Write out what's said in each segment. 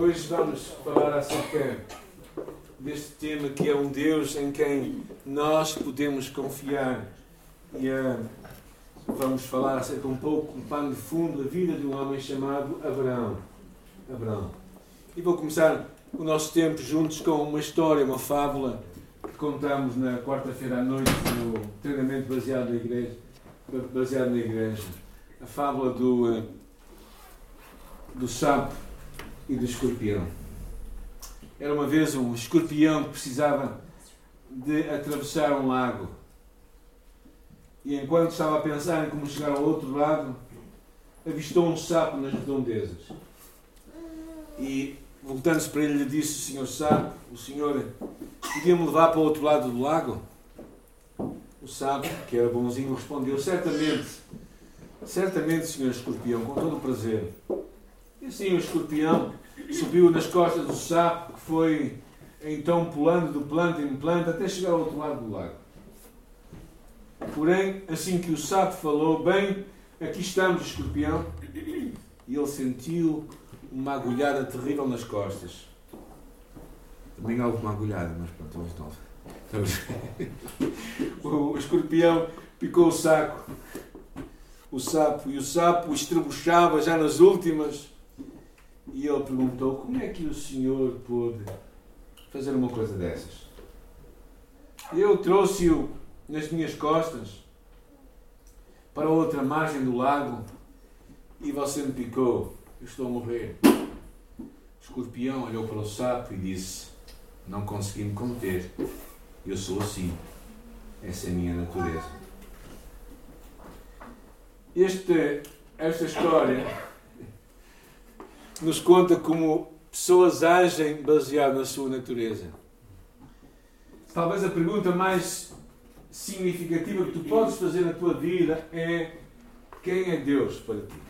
Hoje vamos falar acerca deste tema que é um Deus em quem nós podemos confiar. E uh, vamos falar acerca um pouco, um pano de fundo, da vida de um homem chamado Abraão. Abraão. E vou começar o nosso tempo juntos com uma história, uma fábula que contamos na quarta-feira à noite no treinamento baseado na igreja. Baseado na igreja. A fábula do, uh, do sapo e do escorpião. Era uma vez um escorpião que precisava de atravessar um lago. E enquanto estava a pensar em como chegar ao outro lado, avistou um sapo nas redondezas. E, voltando-se para ele, lhe disse: senhor sapo, o senhor podia-me levar para o outro lado do lago? O sapo, que era bonzinho, respondeu: Certamente, certamente, senhor escorpião, com todo o prazer. E assim o escorpião subiu nas costas do sapo, que foi então pulando de planta em planta até chegar ao outro lado do lago. Porém, assim que o sapo falou, bem, aqui estamos, escorpião, e ele sentiu uma agulhada terrível nas costas. Também houve uma agulhada, mas pronto, hoje não. O escorpião picou o saco, o sapo, e o sapo estrebuchava já nas últimas e ele perguntou: Como é que o senhor pôde fazer uma coisa dessas? Eu trouxe-o nas minhas costas para outra margem do lago e você me picou. Eu estou a morrer. O escorpião olhou para o sapo e disse: Não consegui me conter. Eu sou assim. Essa é a minha natureza. Este, esta história nos conta como pessoas agem baseado na sua natureza. Talvez a pergunta mais significativa que tu podes fazer na tua vida é quem é Deus para ti?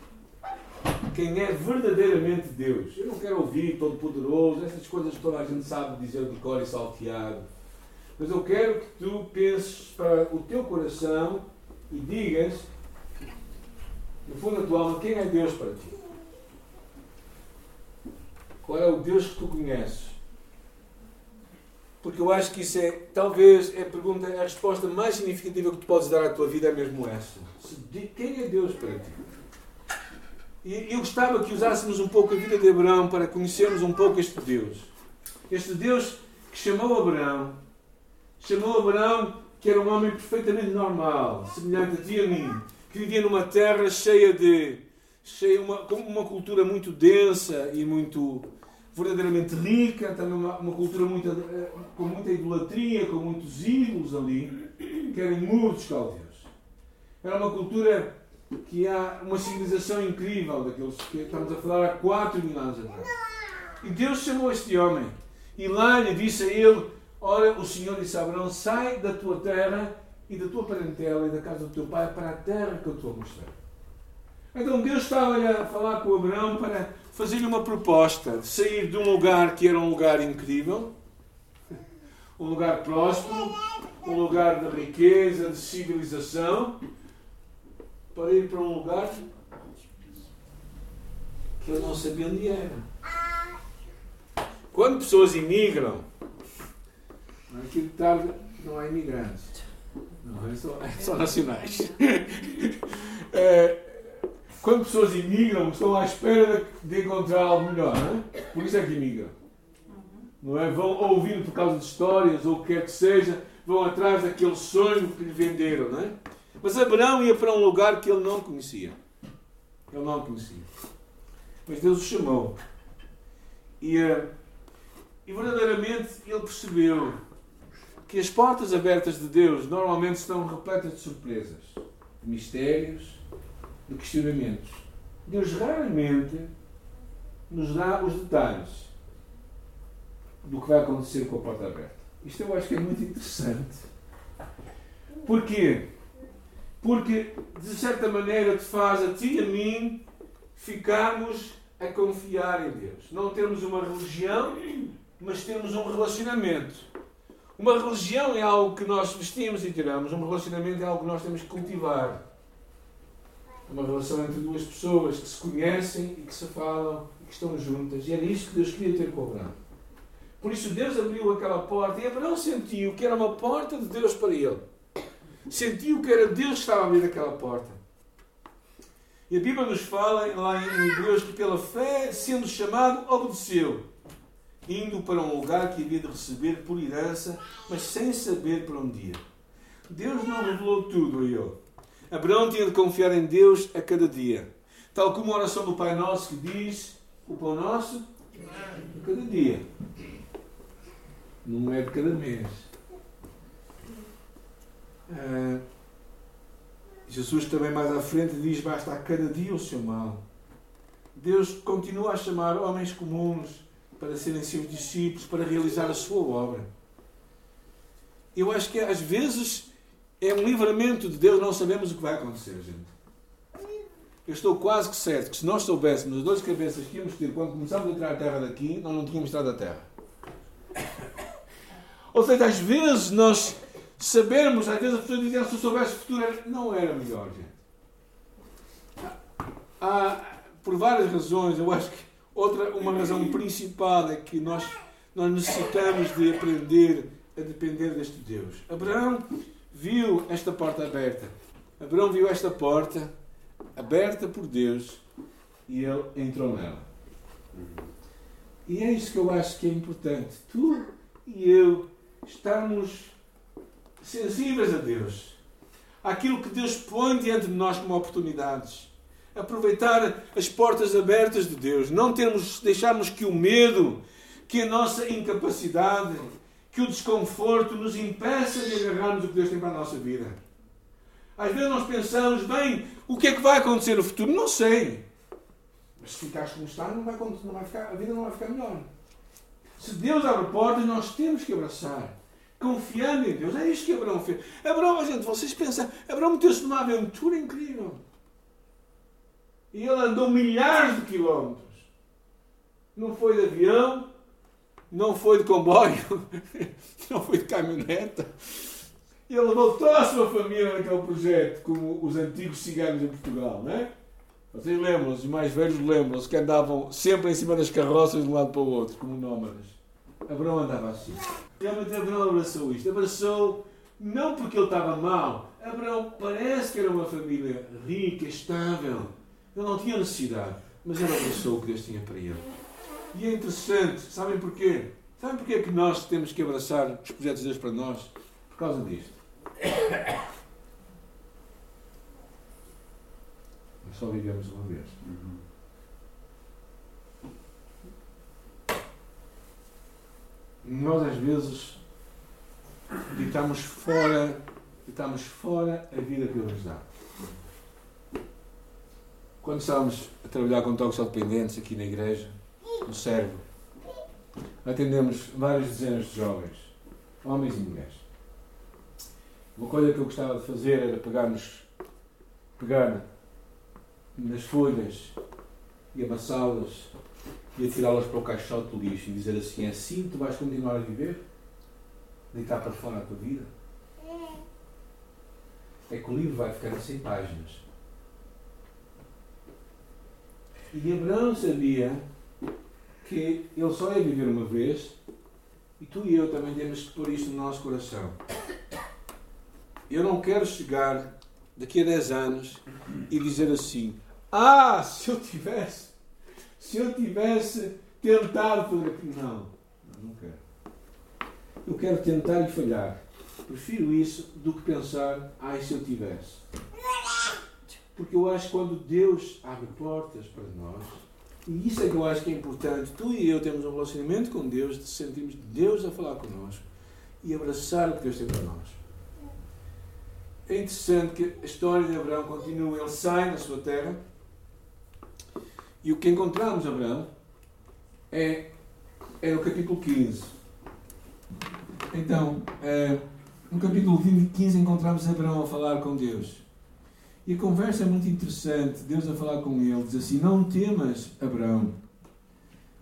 Quem é verdadeiramente Deus? Eu não quero ouvir Todo-Poderoso, essas coisas que toda a gente sabe dizer de cor e salteado. Mas eu quero que tu penses para o teu coração e digas, no fundo da tua alma, quem é Deus para ti? Qual é o Deus que tu conheces? Porque eu acho que isso é, talvez, é a pergunta, a resposta mais significativa que tu podes dar à tua vida é mesmo essa. Quem é Deus para ti? E eu gostava que usássemos um pouco a vida de Abraão para conhecermos um pouco este Deus. Este Deus que chamou Abraão, chamou Abraão que era um homem perfeitamente normal, semelhante a ti e a mim, que vivia numa terra cheia de cheia uma, com uma cultura muito densa e muito verdadeiramente rica, também uma, uma cultura eh, com muita idolatria, com muitos ídolos ali, que eram muros caldeus. Era uma cultura que há uma civilização incrível daqueles que estamos a falar há 4 mil anos atrás. E Deus chamou este homem e lá lhe disse a ele: Ora, o Senhor disse a Abraão: Sai da tua terra e da tua parentela e da casa do teu pai para a terra que eu te vou mostrar. Então Deus estava a falar com Abraão para fazer-lhe uma proposta de sair de um lugar que era um lugar incrível, um lugar próspero, um lugar de riqueza, de civilização, para ir para um lugar que ele não sabia onde era. Quando pessoas imigram, aqui de tarde não há imigrantes, não, é só, é só nacionais. é, quando pessoas imigram, estão à espera de encontrar algo melhor, não é? Por isso é que imigram. Não é? Vão ouvindo por causa de histórias ou o que quer que seja, vão atrás daquele sonho que lhe venderam, não é? Mas Abraão ia para um lugar que ele não conhecia. Ele não conhecia. Mas Deus o chamou. E, eh, e verdadeiramente ele percebeu que as portas abertas de Deus normalmente estão repletas de surpresas, de mistérios, de questionamentos. Deus raramente nos dá os detalhes do que vai acontecer com a porta aberta. Isto eu acho que é muito interessante. Porquê? Porque, de certa maneira, te faz a ti e a mim ficarmos a confiar em Deus. Não termos uma religião, mas temos um relacionamento. Uma religião é algo que nós vestimos e tiramos, um relacionamento é algo que nós temos que cultivar uma relação entre duas pessoas que se conhecem e que se falam, que estão juntas. E era isso que Deus queria ter com Abraão. Por isso Deus abriu aquela porta e Abraão sentiu que era uma porta de Deus para ele. Sentiu que era Deus que estava a abrir aquela porta. E a Bíblia nos fala lá em Hebreus que pela fé, sendo chamado, obedeceu, indo para um lugar que havia de receber por herança, mas sem saber para onde ia. Deus não revelou tudo a ele. Abraão tinha de confiar em Deus a cada dia. Tal como a oração do Pai Nosso que diz: O pão nosso, a cada dia. Não é de cada mês. Ah, Jesus também mais à frente diz: Basta a cada dia o seu mal. Deus continua a chamar homens comuns para serem seus discípulos, para realizar a sua obra. Eu acho que às vezes é um livramento de Deus, não sabemos o que vai acontecer, gente. Eu estou quase que certo que se nós soubéssemos as duas cabeças que íamos ter quando começámos a tirar a terra daqui, nós não tínhamos tirado a terra. Ou seja, às vezes nós sabermos, às vezes a pessoa dizia se eu soubesse o futuro, não era melhor, gente. Há, por várias razões, eu acho que outra, uma razão principal é que nós, nós necessitamos de aprender a depender deste Deus. Abraão viu esta porta aberta. Abraão viu esta porta aberta por Deus e ele entrou nela. E é isso que eu acho que é importante. Tu e eu estamos sensíveis a Deus. Aquilo que Deus põe diante de nós como oportunidades. Aproveitar as portas abertas de Deus. Não termos, deixarmos que o medo, que a nossa incapacidade, que o desconforto nos impeça de agarrarmos o que Deus tem para a nossa vida. Às vezes nós pensamos, bem, o que é que vai acontecer no futuro? Não sei. Mas se ficares como está, não vai, não vai ficar, a vida não vai ficar melhor. Se Deus abre portas, nós temos que abraçar. Confiando em Deus. É isto que Abraão fez. Abraão, gente, vocês pensam, Abraão meteu-se numa aventura incrível. E ele andou milhares de quilómetros. Não foi de avião, não foi de comboio, não foi de caminhoneta. Ele levou toda a sua família naquele projeto, como os antigos ciganos em Portugal, não é? Vocês lembram, os mais velhos lembram-se que andavam sempre em cima das carroças de um lado para o outro, como nómadas. Abraão andava assim. Realmente Abraão abraçou isto. Abraçou não porque ele estava mal. Abraão parece que era uma família rica, estável. Ele não tinha necessidade, mas ele abraçou o que Deus tinha para ele. E é interessante, sabem porquê? Sabem porquê que nós temos que abraçar os projetos de Deus para nós? Por causa disto. Nós só vivemos uma vez. Nós às vezes ditamos fora, ditamos fora a vida que Deus nos dá. Quando estávamos a trabalhar com toxicodependentes aqui na igreja, no cérebro, atendemos várias dezenas de jovens, homens e mulheres. Uma coisa que eu gostava de fazer era pegar-nos, pegar nas folhas e amassá-las e atirá-las para o caixote do lixo e dizer assim: é assim tu vais continuar a viver? Deitar para fora a tua vida? É que o livro vai ficar em 100 páginas. E Abraão sabia que ele só ia viver uma vez e tu e eu também temos que pôr isto no nosso coração. Eu não quero chegar daqui a 10 anos e dizer assim: Ah, se eu tivesse, se eu tivesse tentado fazer aquilo. Não, não quero. Eu quero tentar e falhar. Prefiro isso do que pensar: Ai, se eu tivesse. Porque eu acho que quando Deus abre portas para nós, e isso é que eu acho que é importante, tu e eu temos um relacionamento com Deus, de sentirmos Deus a falar connosco e abraçar o que Deus tem para nós. É interessante que a história de Abraão continua. Ele sai da sua terra e o que encontramos, Abraão, é, é no capítulo 15. Então, é, no capítulo 15 encontramos Abraão a falar com Deus. E a conversa é muito interessante. Deus a falar com ele diz assim: Não temas, Abraão,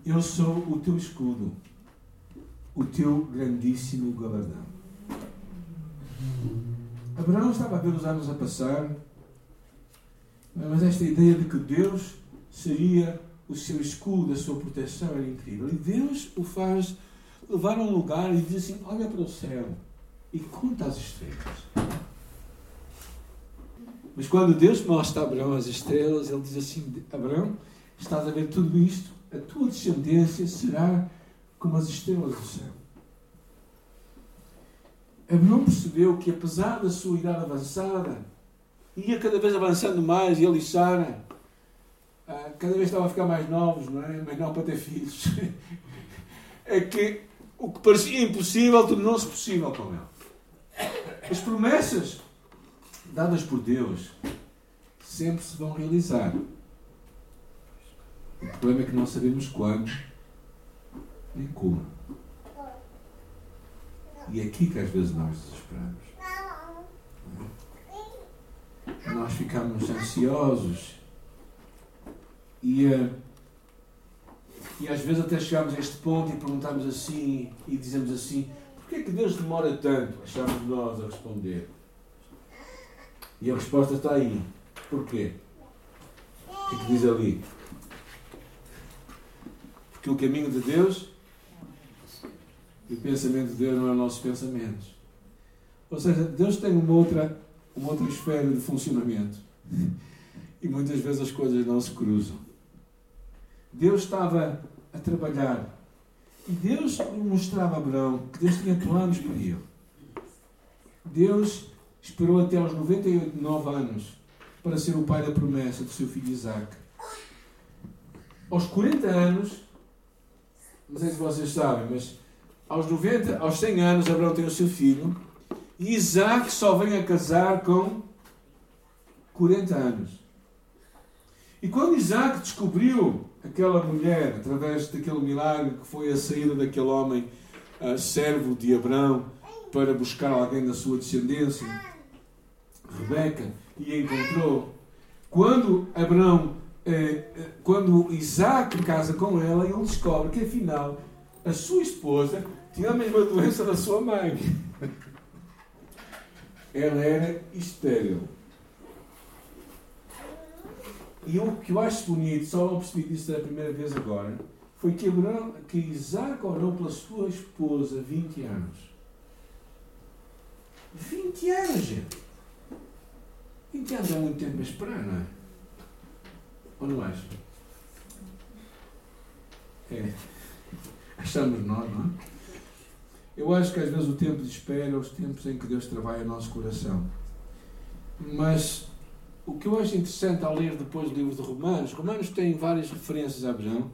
eu sou o teu escudo, o teu grandíssimo galardão. Abraão estava a ver os anos a passar, mas esta ideia de que Deus seria o seu escudo, a sua proteção era incrível. E Deus o faz levar a um lugar e diz assim: olha para o céu e conta as estrelas. Mas quando Deus mostra a Abraão as estrelas, ele diz assim: Abraão, estás a ver tudo isto? A tua descendência será como as estrelas do céu. Abraão percebeu que, apesar da sua idade avançada, ia cada vez avançando mais, e ele e Sara, ah, cada vez estavam a ficar mais novos, não é? Mas não para ter filhos. É que o que parecia impossível tornou-se possível com ele. As promessas dadas por Deus sempre se vão realizar. O problema é que não sabemos quando nem como. E é aqui que às vezes nós desesperamos. Nós ficamos ansiosos e, uh, e às vezes até chegamos a este ponto e perguntamos assim e dizemos assim, porquê é que Deus demora tanto? Achamos nós a responder. E a resposta está aí. Porquê? O que é que diz ali? Porque o caminho de Deus e o pensamento de Deus não é o nosso pensamento. Ou seja, Deus tem uma outra, uma outra esfera de funcionamento. E muitas vezes as coisas não se cruzam. Deus estava a trabalhar. E Deus mostrava a Abraão que Deus tinha planos para ele. Deus esperou até aos 98, 9 anos para ser o pai da promessa do seu filho Isaac. Aos 40 anos, não sei se vocês sabem, mas aos 90, aos 100 anos, Abraão tem o seu filho. E Isaac só vem a casar com 40 anos. E quando Isaac descobriu aquela mulher, através daquele milagre que foi a saída daquele homem uh, servo de Abraão para buscar alguém da sua descendência, Rebeca, e encontrou. Quando Abraão, eh, eh, quando Isaac casa com ela, ele descobre que afinal a sua esposa tinha a mesma doença da sua mãe. Ela era estéril. E o que eu acho bonito, só não percebi disso da primeira vez agora, foi que, Abraão, que Isaac orou pela sua esposa 20 anos. 20 anos, gente. 20 anos é muito tempo a esperar, não é? Ou não acho? É. Achamos nós, não é? Eu acho que às vezes o tempo de espera é os tempos em que Deus trabalha no nosso coração. Mas o que eu acho interessante ao ler depois o livro de Romanos, Romanos tem várias referências a Abraão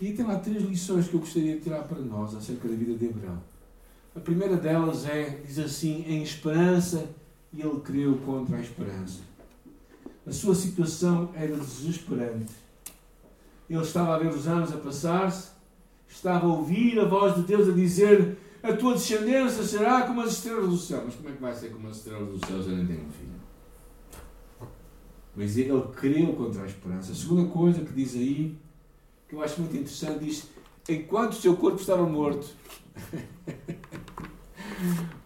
e tem lá três lições que eu gostaria de tirar para nós acerca da vida de Abraão. A primeira delas é, diz assim, em esperança, e ele creu contra a esperança. A sua situação era desesperante. Ele estava a ver os anos a passar-se, estava a ouvir a voz de Deus a dizer a tua descendência será como as estrelas do céu. Mas como é que vai ser como as estrelas do céu se ele tem um filho? Mas ele creu contra a esperança. A segunda coisa que diz aí, que eu acho muito interessante, diz: enquanto o seu corpo estava morto,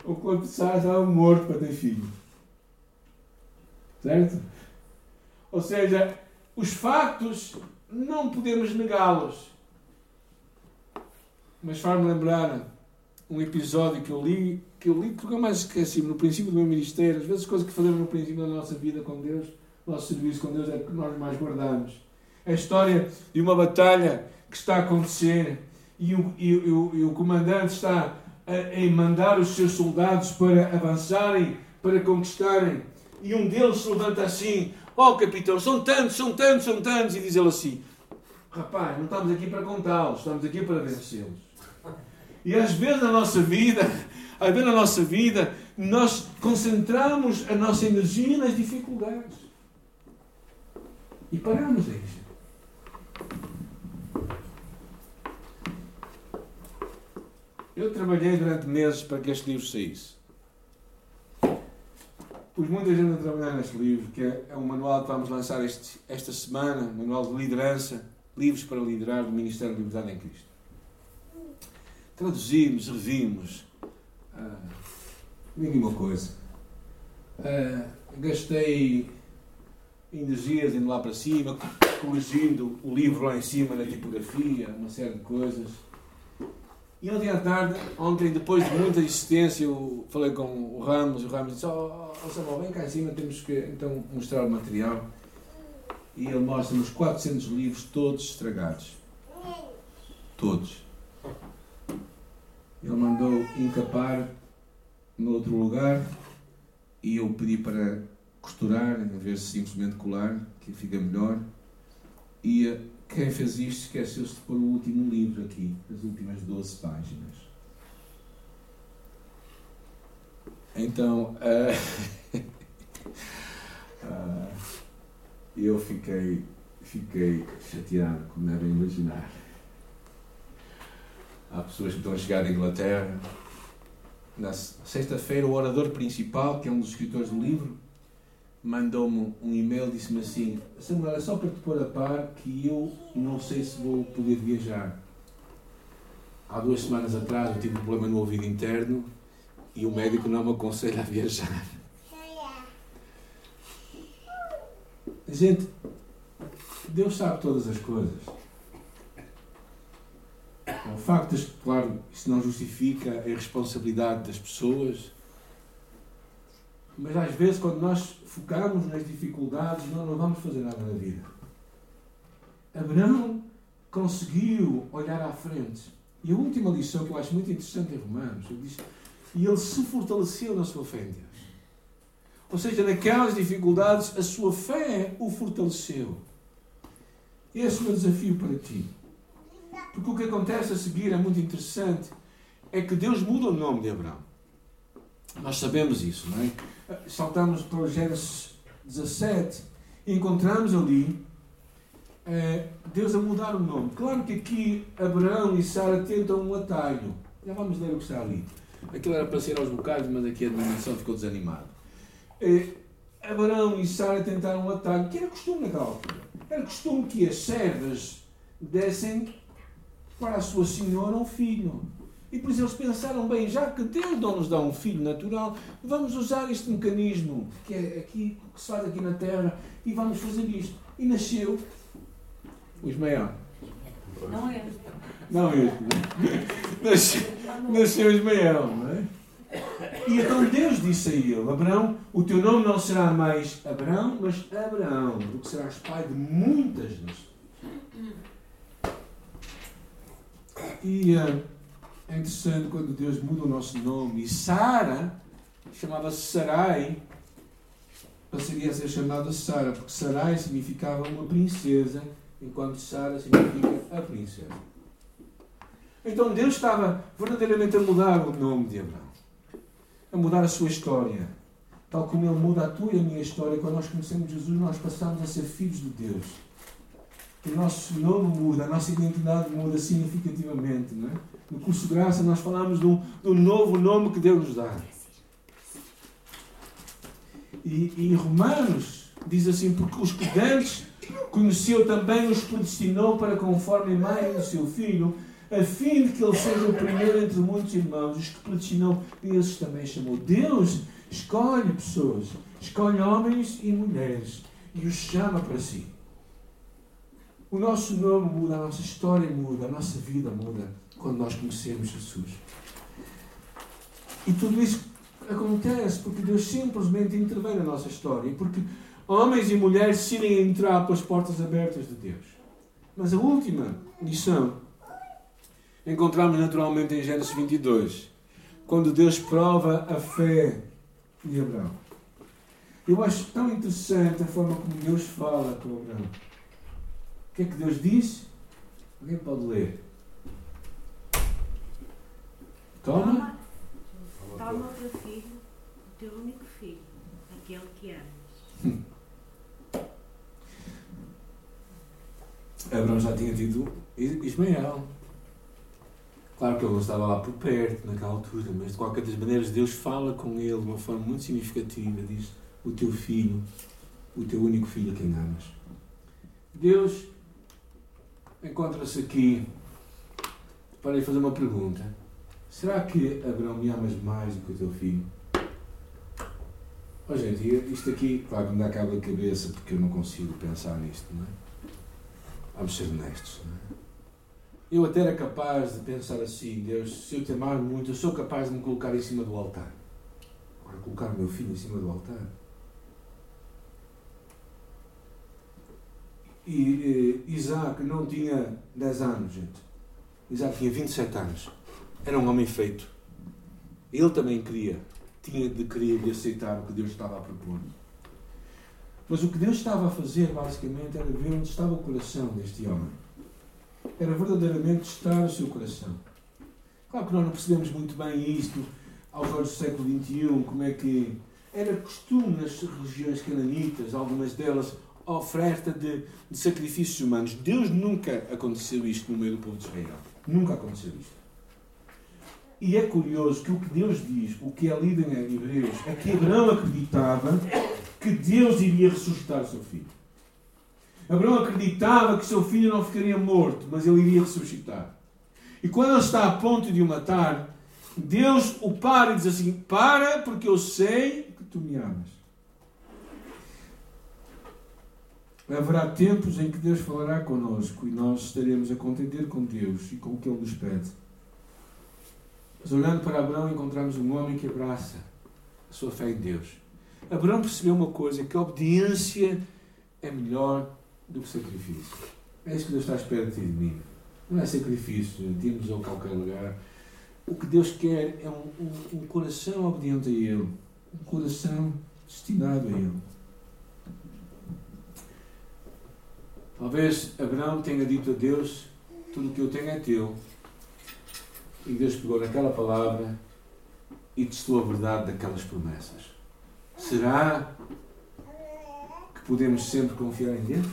o corpo de Sara estava morto para ter filho. Certo? Ou seja, os factos não podemos negá-los. Mas faz-me lembrar um episódio que eu li, que eu li porque eu mais esqueci no princípio do meu ministério, às vezes coisas que fazemos no princípio da nossa vida com Deus, nosso serviço com Deus é que nós mais guardamos. A história de uma batalha que está a acontecer e o, e, o, e o comandante está a, a mandar os seus soldados para avançarem, para conquistarem. E um deles se levanta assim: Oh capitão, são tantos, são tantos, são tantos. E diz ele assim: Rapaz, não estamos aqui para contá-los, estamos aqui para vencê-los. E às vezes na nossa vida, às vezes na nossa vida, nós concentramos a nossa energia nas dificuldades. E paramos aí. Eu trabalhei durante meses para que este livro saísse. Pus muita gente a trabalhar neste livro, que é um manual que vamos lançar este, esta semana, manual de liderança, livros para liderar do Ministério da Liberdade em Cristo traduzimos, revimos. Ah, coisa. Ah, gastei energias indo lá para cima, corrigindo o livro lá em cima na tipografia, uma série de coisas. E ontem à tarde, ontem, depois de muita insistência, eu falei com o Ramos, e o Ramos disse, oh, oh Samuel, vem cá em cima, temos que então mostrar o material. E ele mostra-nos 400 livros, todos estragados. Todos. Ele mandou encapar no outro lugar e eu pedi para costurar, em vez de simplesmente colar, que fica melhor. E quem fez isto esqueceu-se de pôr o último livro aqui, as últimas 12 páginas. Então, uh, uh, eu fiquei, fiquei chateado, como devem imaginar. Há pessoas que estão a chegar da Inglaterra. Na sexta-feira, o orador principal, que é um dos escritores do livro, mandou-me um e-mail disse-me assim: Samuel, é só para te pôr a par que eu não sei se vou poder viajar. Há duas semanas atrás eu tive um problema no ouvido interno e o médico não me aconselha a viajar. Gente, Deus sabe todas as coisas. O facto, de, claro, isso não justifica a irresponsabilidade das pessoas, mas às vezes, quando nós focamos nas dificuldades, nós não vamos fazer nada na vida. Abraão conseguiu olhar à frente. E a última lição que eu acho muito interessante em Romanos, ele diz, e ele se fortaleceu na sua fé em Deus. Ou seja, naquelas dificuldades, a sua fé o fortaleceu. Esse é o meu desafio para ti. Porque o que acontece a seguir é muito interessante. É que Deus muda o nome de Abraão. Nós sabemos isso, não é? saltamos para o Gênesis 17 e encontramos ali é, Deus a mudar o nome. Claro que aqui Abraão e Sara tentam um atalho. Já vamos ler o que está ali. Aquilo era para ser aos bocados, mas aqui a dimensão ficou desanimado. É, Abraão e Sara tentaram um atalho, que era costume naquela altura. Era costume que as servas dessem para a sua senhora um filho. E por isso eles pensaram bem, já que Deus não nos dá um filho natural, vamos usar este mecanismo que é aqui, que se faz aqui na Terra, e vamos fazer isto. E nasceu o Ismael. Não é. Não é. Nasceu, nasceu Ismael, não é? E então Deus disse a ele: Abraão, o teu nome não será mais Abraão, mas Abraão, porque serás pai de muitas nações. E. Uh, é interessante quando Deus muda o nosso nome. E Sara chamava-se Sarai, passaria a ser chamada Sara, porque Sarai significava uma princesa, enquanto Sara significa a princesa. Então Deus estava verdadeiramente a mudar o nome de Abraão, a mudar a sua história. Tal como Ele muda a tua e a minha história, quando nós conhecemos Jesus, nós passamos a ser filhos de Deus. O nosso nome muda, a nossa identidade muda significativamente, não é? no curso de graça, nós falamos de um, novo nome que Deus nos dá. E, e em Romanos diz assim: Porque os que dantes conheceu também os predestinou para conforme imagem do seu filho, a fim de que ele seja o primeiro entre muitos irmãos. Os que predestinou, esses também chamou. Deus escolhe pessoas, escolhe homens e mulheres e os chama para si. O nosso nome muda, a nossa história muda, a nossa vida muda quando nós conhecemos Jesus. E tudo isso acontece porque Deus simplesmente intervém na nossa história e porque homens e mulheres decidem entrar pelas portas abertas de Deus. Mas a última lição encontramos naturalmente em Gênesis 22, quando Deus prova a fé de Abraão. Eu acho tão interessante a forma como Deus fala com Abraão. O que é que Deus disse? Alguém pode ler? Toma. Toma o teu filho, o teu único filho, aquele que amas. Abraão já tinha tido Ismael. Claro que ele não estava lá por perto naquela altura, mas de qualquer das maneiras Deus fala com ele de uma forma muito significativa. Diz: O teu filho, o teu único filho a quem amas. Deus encontra-se aqui para lhe fazer uma pergunta. Será que Abraão me amas mais do que o teu filho? Oh, gente, isto aqui, claro, me dá cabo da cabeça porque eu não consigo pensar nisto, não é? Vamos ser honestos, não é? Eu até era capaz de pensar assim, Deus, se eu te amar muito, eu sou capaz de me colocar em cima do altar. Agora, colocar o meu filho em cima do altar. E eh, Isaac não tinha 10 anos, gente. Isaac tinha 27 anos. Era um homem feito. Ele também queria tinha de querer e aceitar o que Deus estava a propor. Mas o que Deus estava a fazer, basicamente, era ver onde estava o coração deste homem. Era verdadeiramente estar o seu coração. Claro que nós não percebemos muito bem isto aos olhos do século XXI, como é que era costume nas religiões cananitas, algumas delas, oferta de, de sacrifícios humanos. Deus nunca aconteceu isto no meio do povo de Israel. Nunca aconteceu isto. E é curioso que o que Deus diz, o que é lido em Hebreus, é que Abraão acreditava que Deus iria ressuscitar o seu filho. Abraão acreditava que seu filho não ficaria morto, mas ele iria ressuscitar. E quando ele está a ponto de o matar, Deus o para e diz assim: Para, porque eu sei que tu me amas. Haverá tempos em que Deus falará conosco e nós estaremos a contender com Deus e com o que Ele nos pede. Mas olhando para Abraão, encontramos um homem que abraça a sua fé em Deus. Abraão percebeu uma coisa: que a obediência é melhor do que sacrifício. É isso que Deus está à espera de de mim. Não é sacrifício, de irmos a qualquer lugar. O que Deus quer é um, um, um coração obediente a Ele. Um coração destinado a Ele. Talvez Abraão tenha dito a Deus: Tudo o que eu tenho é teu e Deus pegou naquela palavra e testou a verdade daquelas promessas. Será que podemos sempre confiar em Deus?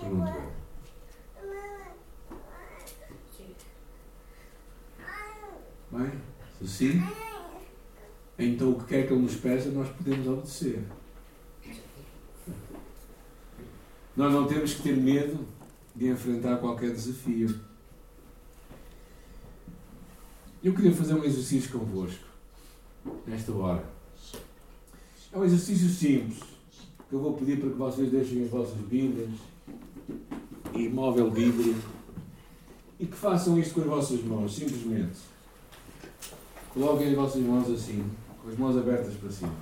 Pergunto eu. Bem, se sim, então o que quer que Ele nos peça, nós podemos obedecer. Nós não temos que ter medo de enfrentar qualquer desafio. Eu queria fazer um exercício convosco, nesta hora. É um exercício simples, que eu vou pedir para que vocês deixem as vossas Bíblias e móvel Bíblia e que façam isto com as vossas mãos, simplesmente. Coloquem as vossas mãos assim, com as mãos abertas para cima.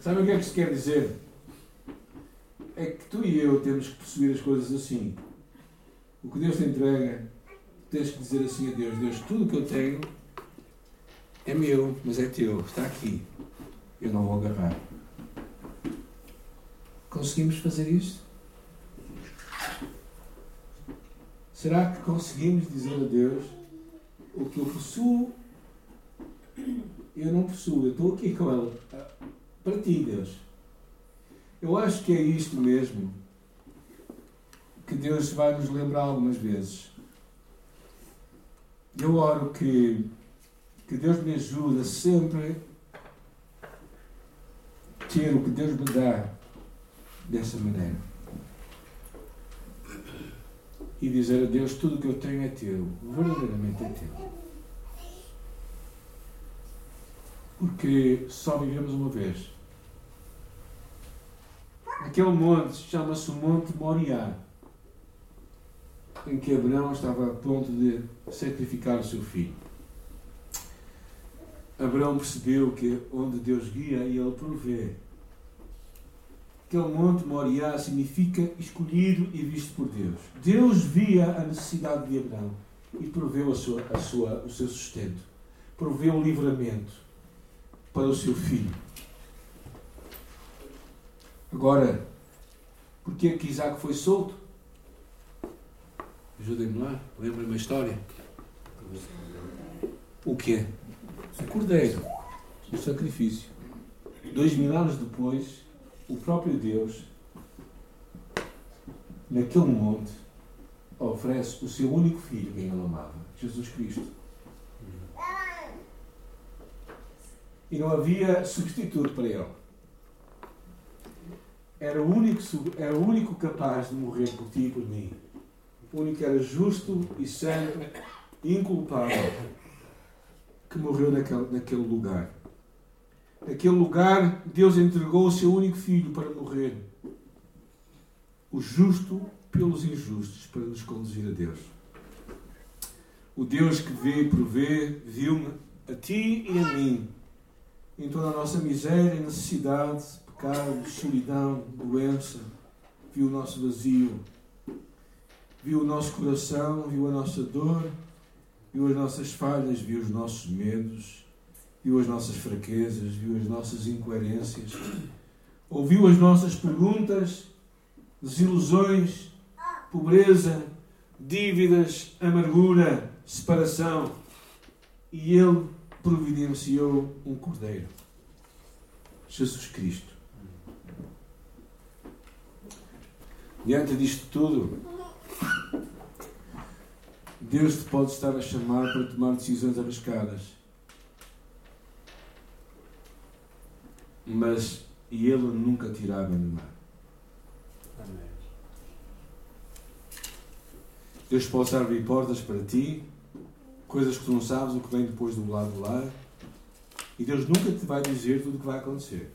Sabem o que é que se quer dizer? É que tu e eu temos que perceber as coisas assim. O que Deus te entrega, tens que dizer assim a Deus: Deus, tudo o que eu tenho é meu, mas é teu, está aqui. Eu não vou agarrar. Conseguimos fazer isto? Será que conseguimos dizer a Deus o que eu possuo? Eu não possuo, eu estou aqui com Ele. Para ti, Deus. Eu acho que é isto mesmo que Deus vai nos lembrar algumas vezes. Eu oro que, que Deus me ajude a sempre ter o que Deus me dá dessa maneira. E dizer a Deus: tudo o que eu tenho é teu, verdadeiramente é teu. Porque só vivemos uma vez. Aquele monte chama-se Monte Moriá, em que Abraão estava a ponto de sacrificar o seu filho. Abraão percebeu que onde Deus guia, ele provê. Aquele monte Moriá significa escolhido e visto por Deus. Deus via a necessidade de Abraão e proveu a sua, a sua, o seu sustento. Proveu o livramento para o seu filho. Agora, porquê que Isaac foi solto? Ajudem-me lá, lembrem-me a história. O quê? O cordeiro, o sacrifício. Dois mil anos depois, o próprio Deus, naquele monte, oferece o seu único filho, quem ele amava, Jesus Cristo. E não havia substituto para ele era o único, era o único capaz de morrer por ti e por mim. O único que era justo e santo, inculpável. que morreu naquele, naquele lugar. Naquele lugar, Deus entregou o seu único filho para morrer. O justo pelos injustos, para nos conduzir a Deus. O Deus que vê e provê, viu-me a ti e a mim, em toda a nossa miséria, necessidade, pecado, solidão, doença, viu o nosso vazio, viu o nosso coração, viu a nossa dor, viu as nossas falhas, viu os nossos medos, viu as nossas fraquezas, viu as nossas incoerências, ouviu as nossas perguntas, desilusões, pobreza, dívidas, amargura, separação. E Ele providenciou um cordeiro. Jesus Cristo. Diante disto tudo, Deus te pode estar a chamar para tomar decisões arriscadas. Mas Ele nunca te irá abandonar. Deus pode abrir portas para ti, coisas que tu não sabes o que vem depois do lado de lá. E Deus nunca te vai dizer tudo o que vai acontecer.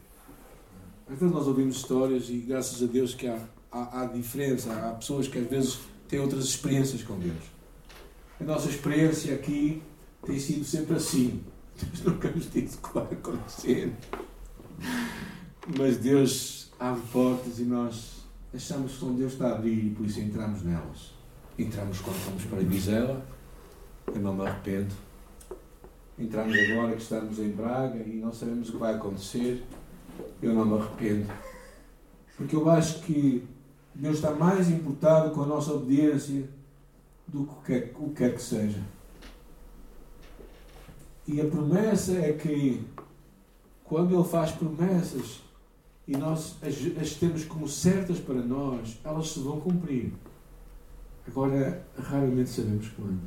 Então nós ouvimos histórias e graças a Deus que há, há, há diferença. Há pessoas que às vezes têm outras experiências com Deus. A nossa experiência aqui tem sido sempre assim. Deus nunca nos disse o que vai acontecer. Mas Deus abre portas e nós achamos que Deus está a abrir e por isso entramos nelas. Entramos quando fomos para Vizela, eu não me arrependo. Entramos agora que estamos em Braga e não sabemos o que vai acontecer, eu não me arrependo. Porque eu acho que Deus está mais importado com a nossa obediência do que o que quer que seja. E a promessa é que quando Ele faz promessas e nós as, as temos como certas para nós, elas se vão cumprir. Agora, raramente sabemos quando.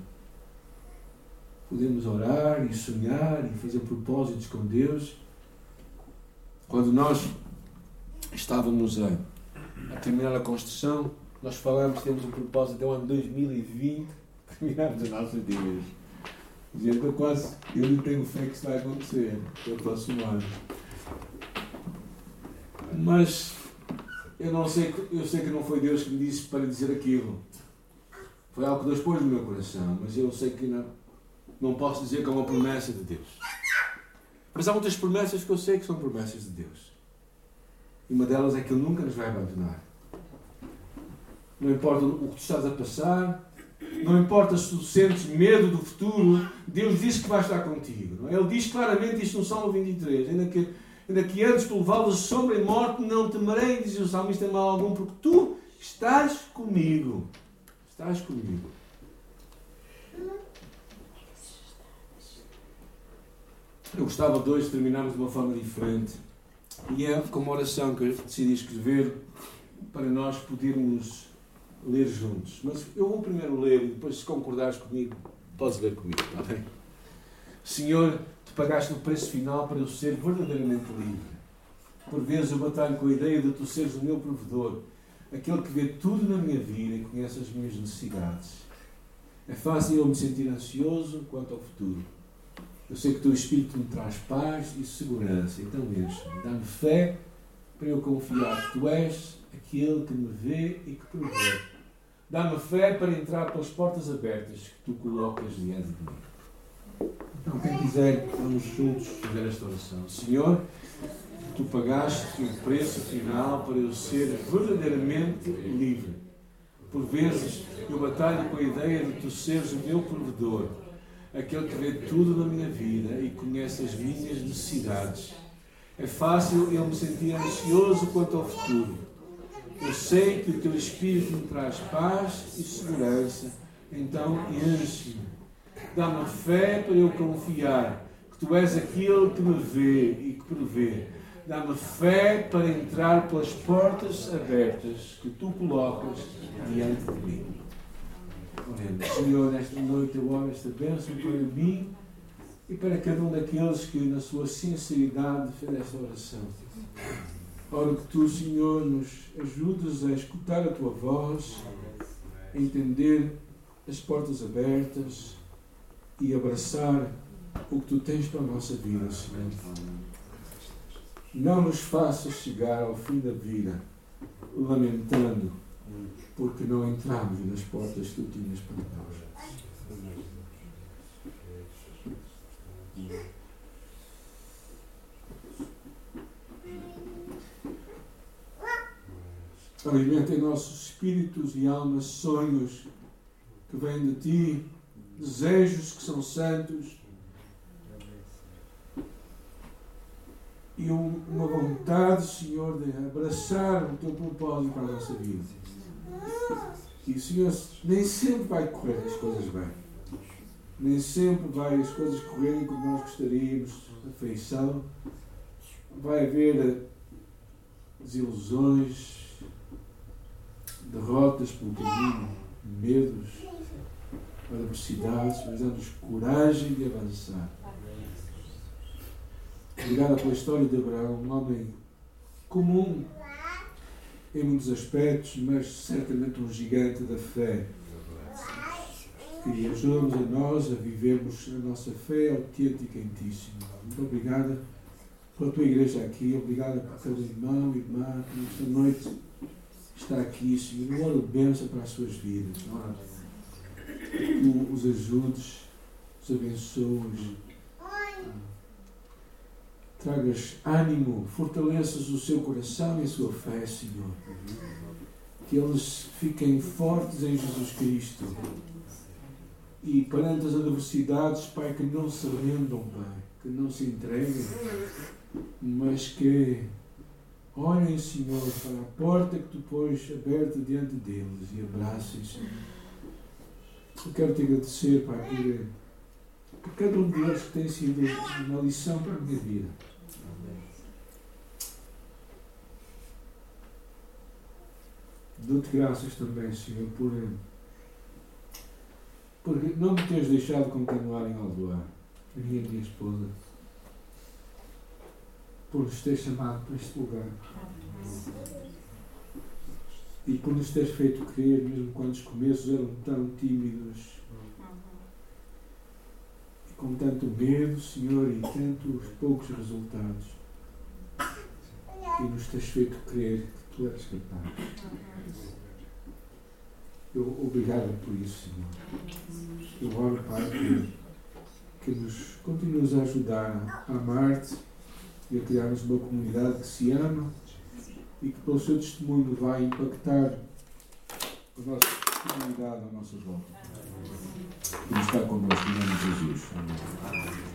Podemos orar e sonhar e fazer propósitos com Deus. Quando nós estávamos a, a terminar a construção, nós falamos, temos um propósito até o ano 2020, terminarmos as nossas dívidas. Que quase, eu não tenho fé que isso vai acontecer, no próximo ano. Mas eu não sei, eu sei que não foi Deus que me disse para dizer aquilo. Foi algo que Deus pôs no meu coração, mas eu sei que não, não posso dizer que é uma promessa de Deus. Mas há muitas promessas que eu sei que são promessas de Deus. E uma delas é que Ele nunca nos vai abandonar. Não importa o que tu estás a passar, não importa se tu sentes medo do futuro, Deus diz que vai estar contigo. É? Ele diz claramente isto no Salmo 23, ainda que, ainda que antes tu levá-los sombra e morte, não temerei, diz o salmista, mal algum, porque tu estás comigo. Estás comigo. Eu gostava de hoje terminarmos de uma forma diferente. E é com uma oração que eu decidi escrever para nós podermos ler juntos. Mas eu vou primeiro ler e depois, se concordares comigo, podes ler comigo, está bem? Senhor, tu pagaste o preço final para eu ser verdadeiramente livre. Por vezes eu batalho com a ideia de tu seres o meu provedor aquele que vê tudo na minha vida e conhece as minhas necessidades. É fácil eu me sentir ansioso quanto ao futuro. Eu sei que o teu Espírito me traz paz e segurança. Então enche-me. Dá-me fé para eu confiar que tu és aquele que me vê e que provê. Dá-me fé para entrar pelas portas abertas que tu colocas diante de mim. Então, quem quiser, vamos juntos fazer esta oração. Senhor, tu pagaste o preço final para eu ser verdadeiramente livre. Por vezes eu batalho com a ideia de tu seres o meu provedor, aquele que vê tudo na minha vida e conhece as minhas necessidades. É fácil eu me sentir ansioso quanto ao futuro. Eu sei que o teu Espírito me traz paz e segurança, então enche-me. Dá-me fé para eu confiar que tu és aquele que me vê e que provê Dá-me fé para entrar pelas portas abertas que tu colocas diante de mim. Senhor, nesta noite eu oro esta bênção para mim e para cada um daqueles que, na sua sinceridade, fez esta oração. Oro que tu, Senhor, nos ajudes a escutar a tua voz, a entender as portas abertas e abraçar o que tu tens para a nossa vida, Senhor. Não nos faças chegar ao fim da vida lamentando porque não entramos nas portas que tu tinhas para nós. Alimenta em nossos espíritos e almas sonhos que vêm de ti, desejos que são santos e uma vontade, Senhor, de abraçar o teu propósito para a nossa vida. E, Senhor, nem sempre vai correr as coisas bem. Nem sempre vai as coisas correrem como nós gostaríamos, afeição. Vai haver desilusões, derrotas pelo caminho, medos, adversidades, mas dá-nos coragem de avançar. Obrigado pela história de Abraão, um homem comum em muitos aspectos, mas certamente um gigante da fé. Que ajuda-nos a nós a vivermos a nossa fé autêntica em Ti, Senhor. Muito obrigada pela Tua igreja aqui, obrigada por cada irmão e irmã que nesta noite está aqui, Senhor. Eu oro bênção para as suas vidas. Que Tu os ajudes, os abençoes tragas ânimo, fortaleças o seu coração e a sua fé, Senhor. Que eles fiquem fortes em Jesus Cristo. E perante as adversidades, Pai, que não se rendam, Pai, que não se entreguem, mas que olhem, Senhor, para a porta que tu pôs aberta diante deles e abracem, Senhor. Eu quero te agradecer, Pai, por, por cada um deles que tem sido uma lição para a minha vida. Dou-te graças também, Senhor, por, por não me teres deixado continuar em Aldoar, a minha minha esposa, por nos teres chamado para este lugar. E por nos teres feito crer, mesmo quando os começos eram tão tímidos. E com tanto medo, Senhor, e tantos poucos resultados, e nos tens feito crer que tu. Eu, obrigado por isso, Senhor. Eu oro, Pai, que, que nos continues a ajudar a amar-te e a criarmos uma comunidade que se ama e que pelo seu testemunho vai impactar a nossa comunidade à nossa volta. Que está connosco em nome de Jesus. Amém.